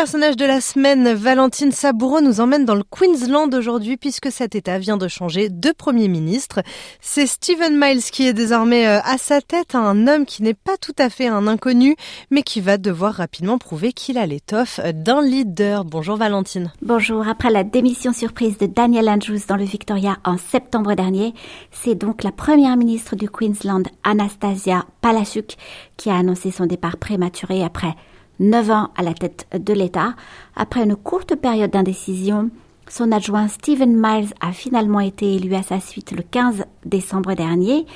Personnage de la semaine, Valentine Saboureau, nous emmène dans le Queensland aujourd'hui puisque cet État vient de changer de Premier ministre. C'est Stephen Miles qui est désormais euh, à sa tête, un homme qui n'est pas tout à fait un inconnu, mais qui va devoir rapidement prouver qu'il a l'étoffe d'un leader. Bonjour Valentine. Bonjour. Après la démission surprise de Daniel Andrews dans le Victoria en septembre dernier, c'est donc la première ministre du Queensland, Anastasia Palaszczuk, qui a annoncé son départ prématuré après 9 ans à la tête de l'État. Après une courte période d'indécision, son adjoint Stephen Miles a finalement été élu à sa suite le 15 décembre dernier.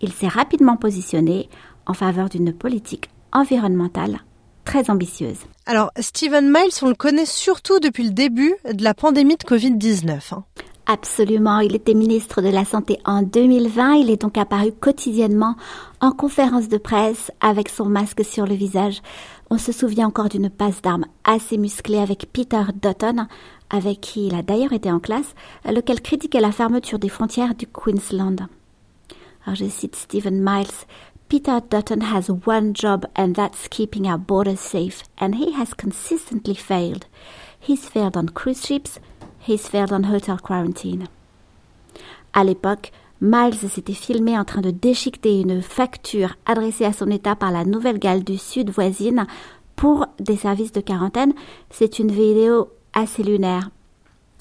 Il s'est rapidement positionné en faveur d'une politique environnementale très ambitieuse. Alors, Stephen Miles, on le connaît surtout depuis le début de la pandémie de Covid-19. Hein. Absolument, il était ministre de la Santé en 2020, il est donc apparu quotidiennement en conférence de presse avec son masque sur le visage. On se souvient encore d'une passe d'armes assez musclée avec Peter Dutton, avec qui il a d'ailleurs été en classe, lequel critiquait la fermeture des frontières du Queensland. Alors je cite Stephen Miles. Peter Dutton has one job and that's keeping our borders safe, and he has consistently failed. He's failed on cruise ships, On hotel quarantine. À l'époque, Miles s'était filmé en train de déchiqueter une facture adressée à son État par la Nouvelle-Galles du Sud voisine pour des services de quarantaine. C'est une vidéo assez lunaire.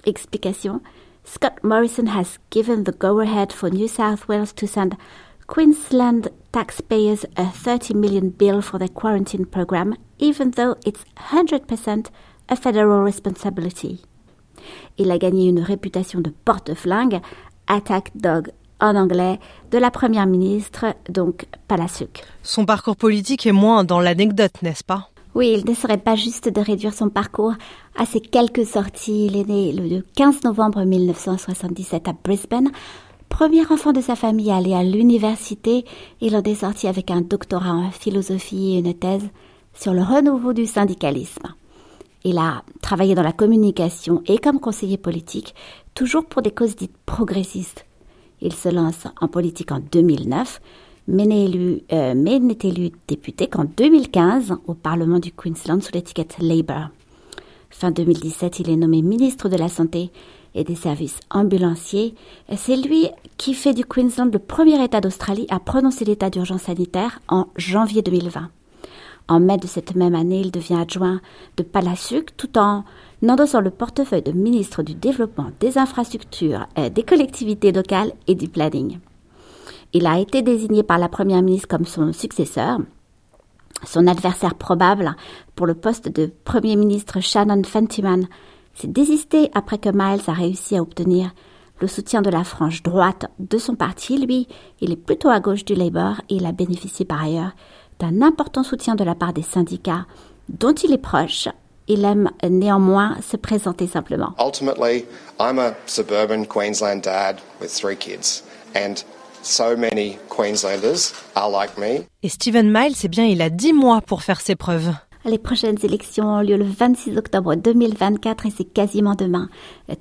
Explication. Scott Morrison has given the go-ahead for New South Wales to send Queensland taxpayers a 30 million bill for their quarantine program, even though it's 100% a federal responsibility. Il a gagné une réputation de porte-flingue, attack dog en anglais, de la première ministre, donc Palasuk. Son parcours politique est moins dans l'anecdote, n'est-ce pas? Oui, il ne serait pas juste de réduire son parcours à ses quelques sorties. Il est né le 15 novembre 1977 à Brisbane. Premier enfant de sa famille à aller à l'université, il en est sorti avec un doctorat en philosophie et une thèse sur le renouveau du syndicalisme. Il a travaillé dans la communication et comme conseiller politique, toujours pour des causes dites progressistes. Il se lance en politique en 2009, mais n'est élu, euh, mais n'est élu député qu'en 2015 au Parlement du Queensland sous l'étiquette Labour. Fin 2017, il est nommé ministre de la Santé et des services ambulanciers. C'est lui qui fait du Queensland le premier État d'Australie à prononcer l'état d'urgence sanitaire en janvier 2020. En mai de cette même année, il devient adjoint de Palasuk tout en endossant le portefeuille de ministre du Développement des infrastructures, des collectivités locales et du planning. Il a été désigné par la Première ministre comme son successeur. Son adversaire probable pour le poste de Premier ministre Shannon Fentiman s'est désisté après que Miles a réussi à obtenir le soutien de la frange droite de son parti. Lui, il est plutôt à gauche du Labour et il a bénéficié par ailleurs d'un important soutien de la part des syndicats dont il est proche. Il aime néanmoins se présenter simplement. Ultimately, I'm a suburban Queensland dad with three kids and so many Queenslanders are like me. Et Stephen Miles, eh bien, il a dix mois pour faire ses preuves. Les prochaines élections ont lieu le 26 octobre 2024 et c'est quasiment demain.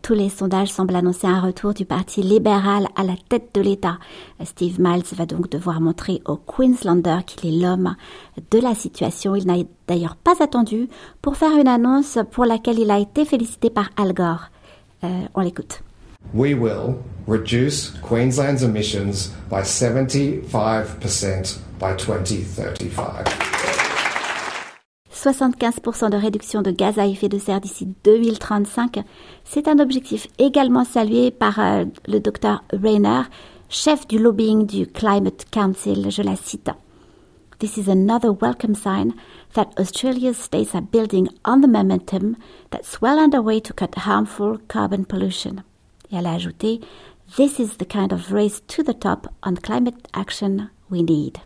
Tous les sondages semblent annoncer un retour du Parti libéral à la tête de l'État. Steve Miles va donc devoir montrer aux Queenslanders qu'il est l'homme de la situation. Il n'a d'ailleurs pas attendu pour faire une annonce pour laquelle il a été félicité par Al Gore. Euh, on l'écoute. We will reduce Queensland's emissions by 75% by 2035. 75% de réduction de gaz à effet de serre d'ici 2035. C'est un objectif également salué par euh, le docteur Rayner, chef du lobbying du Climate Council. Je la cite. This is another welcome sign that Australia's states are building on the momentum that's well underway to cut harmful carbon pollution. Et elle a ajouté, This is the kind of race to the top on climate action we need.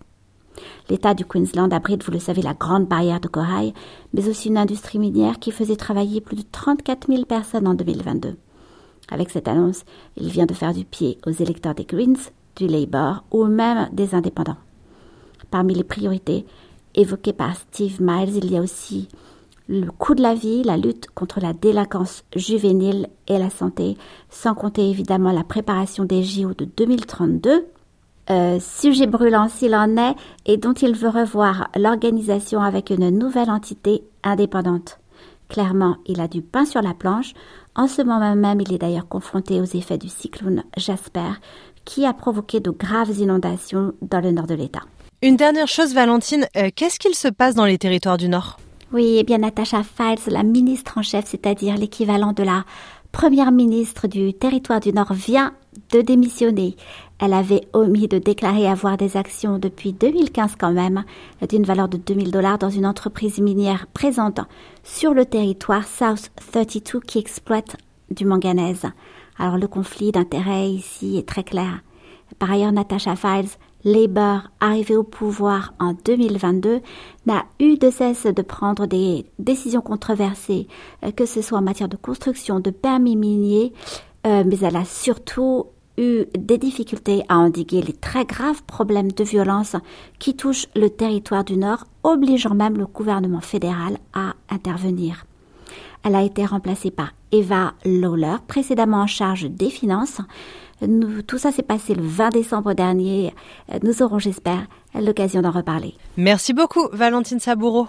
L'État du Queensland abrite, vous le savez, la grande barrière de corail, mais aussi une industrie minière qui faisait travailler plus de 34 000 personnes en 2022. Avec cette annonce, il vient de faire du pied aux électeurs des Greens, du Labour ou même des indépendants. Parmi les priorités évoquées par Steve Miles, il y a aussi le coût de la vie, la lutte contre la délinquance juvénile et la santé, sans compter évidemment la préparation des JO de 2032. Euh, sujet brûlant s'il en est et dont il veut revoir l'organisation avec une nouvelle entité indépendante. Clairement, il a du pain sur la planche. En ce moment même, il est d'ailleurs confronté aux effets du cyclone Jasper, qui a provoqué de graves inondations dans le nord de l'État. Une dernière chose, Valentine, euh, qu'est-ce qu'il se passe dans les territoires du Nord? Oui, eh bien Natacha Files, la ministre en chef, c'est-à-dire l'équivalent de la première ministre du territoire du Nord, vient de démissionner. Elle avait omis de déclarer avoir des actions depuis 2015 quand même, d'une valeur de 2000 dollars dans une entreprise minière présente sur le territoire South 32 qui exploite du manganèse. Alors le conflit d'intérêts ici est très clair. Par ailleurs, Natasha Files, Labour, arrivé au pouvoir en 2022, n'a eu de cesse de prendre des décisions controversées, euh, que ce soit en matière de construction, de permis miniers, euh, mais elle a surtout eu des difficultés à endiguer les très graves problèmes de violence qui touchent le territoire du Nord, obligeant même le gouvernement fédéral à intervenir. Elle a été remplacée par Eva Lawler, précédemment en charge des finances. tout ça s'est passé le 20 décembre dernier. Nous aurons, j'espère, l'occasion d'en reparler. Merci beaucoup, Valentine Saboureau.